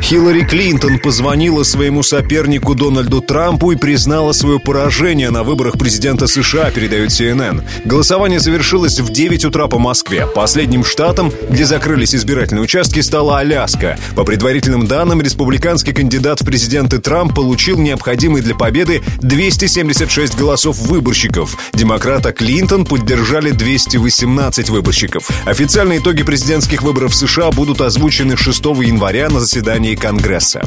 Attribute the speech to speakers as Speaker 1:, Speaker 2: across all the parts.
Speaker 1: Хиллари Клинтон позвонила своему сопернику Дональду Трампу и признала свое поражение на выборах президента США, передает CNN. Голосование завершилось в 9 утра по Москве. Последним штатом, где закрылись избирательные участки, стала Аляска. По предварительным данным, республиканский кандидат в президенты Трамп получил необходимый для победы 276 голосов выборщиков. Демократа Клинтон поддержали 218 выборщиков. Официальные итоги президентских выборов США будут озвучены 6 января на заседании Конгресса.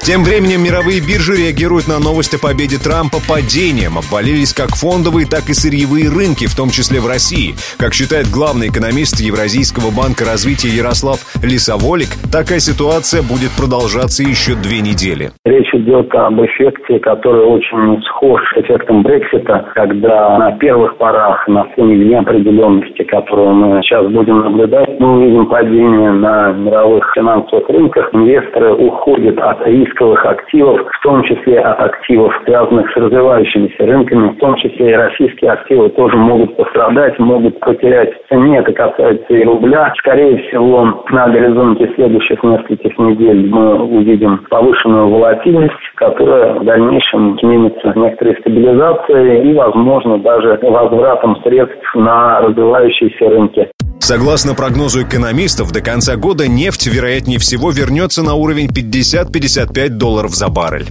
Speaker 1: Тем временем мировые биржи реагируют на новость о победе Трампа падением. Обвалились как фондовые, так и сырьевые рынки, в том числе в России. Как считает главный экономист Евразийского банка развития Ярослав Лисоволик, такая ситуация будет продолжаться еще две недели.
Speaker 2: Речь идет об эффекте, который очень схож с эффектом Брексита, когда на первых порах, на фоне неопределенности, которую мы сейчас будем наблюдать, мы увидим падение на мировых финансовых рынках. Инвесторы уходят от риска рисковых активов, в том числе от активов, связанных с развивающимися рынками, в том числе и российские активы тоже могут пострадать, могут потерять в цене. Это касается и рубля. Скорее всего, на горизонте следующих нескольких недель мы увидим повышенную волатильность, которая в дальнейшем сменится некоторой стабилизацией и, возможно, даже возвратом средств на развивающиеся рынки.
Speaker 1: Согласно прогнозу экономистов, до конца года нефть, вероятнее всего, вернется на уровень 50-55 долларов за баррель.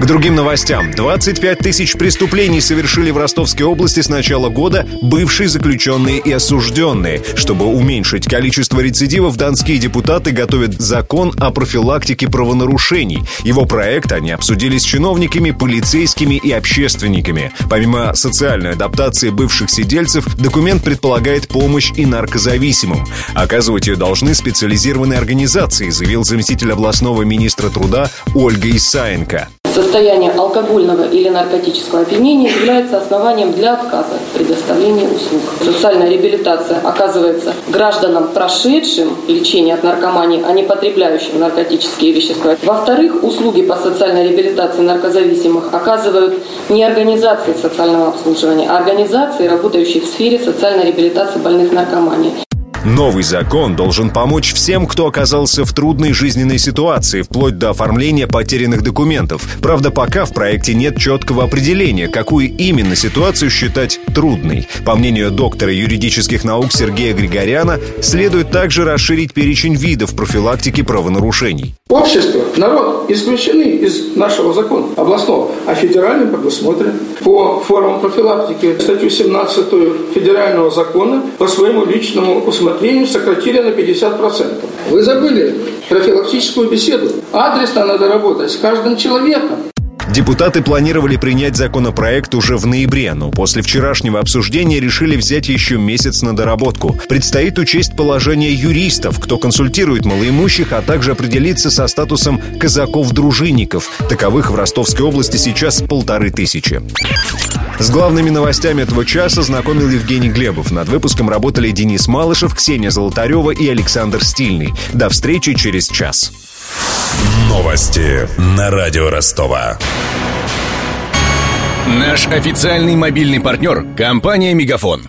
Speaker 1: К другим новостям. 25 тысяч преступлений совершили в Ростовской области с начала года бывшие заключенные и осужденные. Чтобы уменьшить количество рецидивов, донские депутаты готовят закон о профилактике правонарушений. Его проект они обсудили с чиновниками, полицейскими и общественниками. Помимо социальной адаптации бывших сидельцев, документ предполагает помощь и наркозависимым. Оказывать ее должны специализированные организации, заявил заместитель областного министра труда Ольга Исаенко.
Speaker 3: Состояние алкогольного или наркотического опьянения является основанием для отказа в предоставлении услуг. Социальная реабилитация оказывается гражданам, прошедшим лечение от наркомании, а не потребляющим наркотические вещества. Во-вторых, услуги по социальной реабилитации наркозависимых оказывают не организации социального обслуживания, а организации, работающие в сфере социальной реабилитации больных наркоманией.
Speaker 1: Новый закон должен помочь всем, кто оказался в трудной жизненной ситуации, вплоть до оформления потерянных документов. Правда, пока в проекте нет четкого определения, какую именно ситуацию считать трудной. По мнению доктора юридических наук Сергея Григоряна, следует также расширить перечень видов профилактики правонарушений.
Speaker 4: Общество, народ исключены из нашего закона областного, а федеральный предусмотрен. По формам профилактики статью 17 федерального закона по своему личному усмотрению сократили на 50%. Вы забыли профилактическую беседу. Адресно надо работать с каждым человеком.
Speaker 1: Депутаты планировали принять законопроект уже в ноябре, но после вчерашнего обсуждения решили взять еще месяц на доработку. Предстоит учесть положение юристов, кто консультирует малоимущих, а также определиться со статусом казаков-дружинников. Таковых в Ростовской области сейчас полторы тысячи. С главными новостями этого часа знакомил Евгений Глебов. Над выпуском работали Денис Малышев, Ксения Золотарева и Александр Стильный. До встречи через час.
Speaker 5: Новости на радио Ростова.
Speaker 6: Наш официальный мобильный партнер – компания «Мегафон».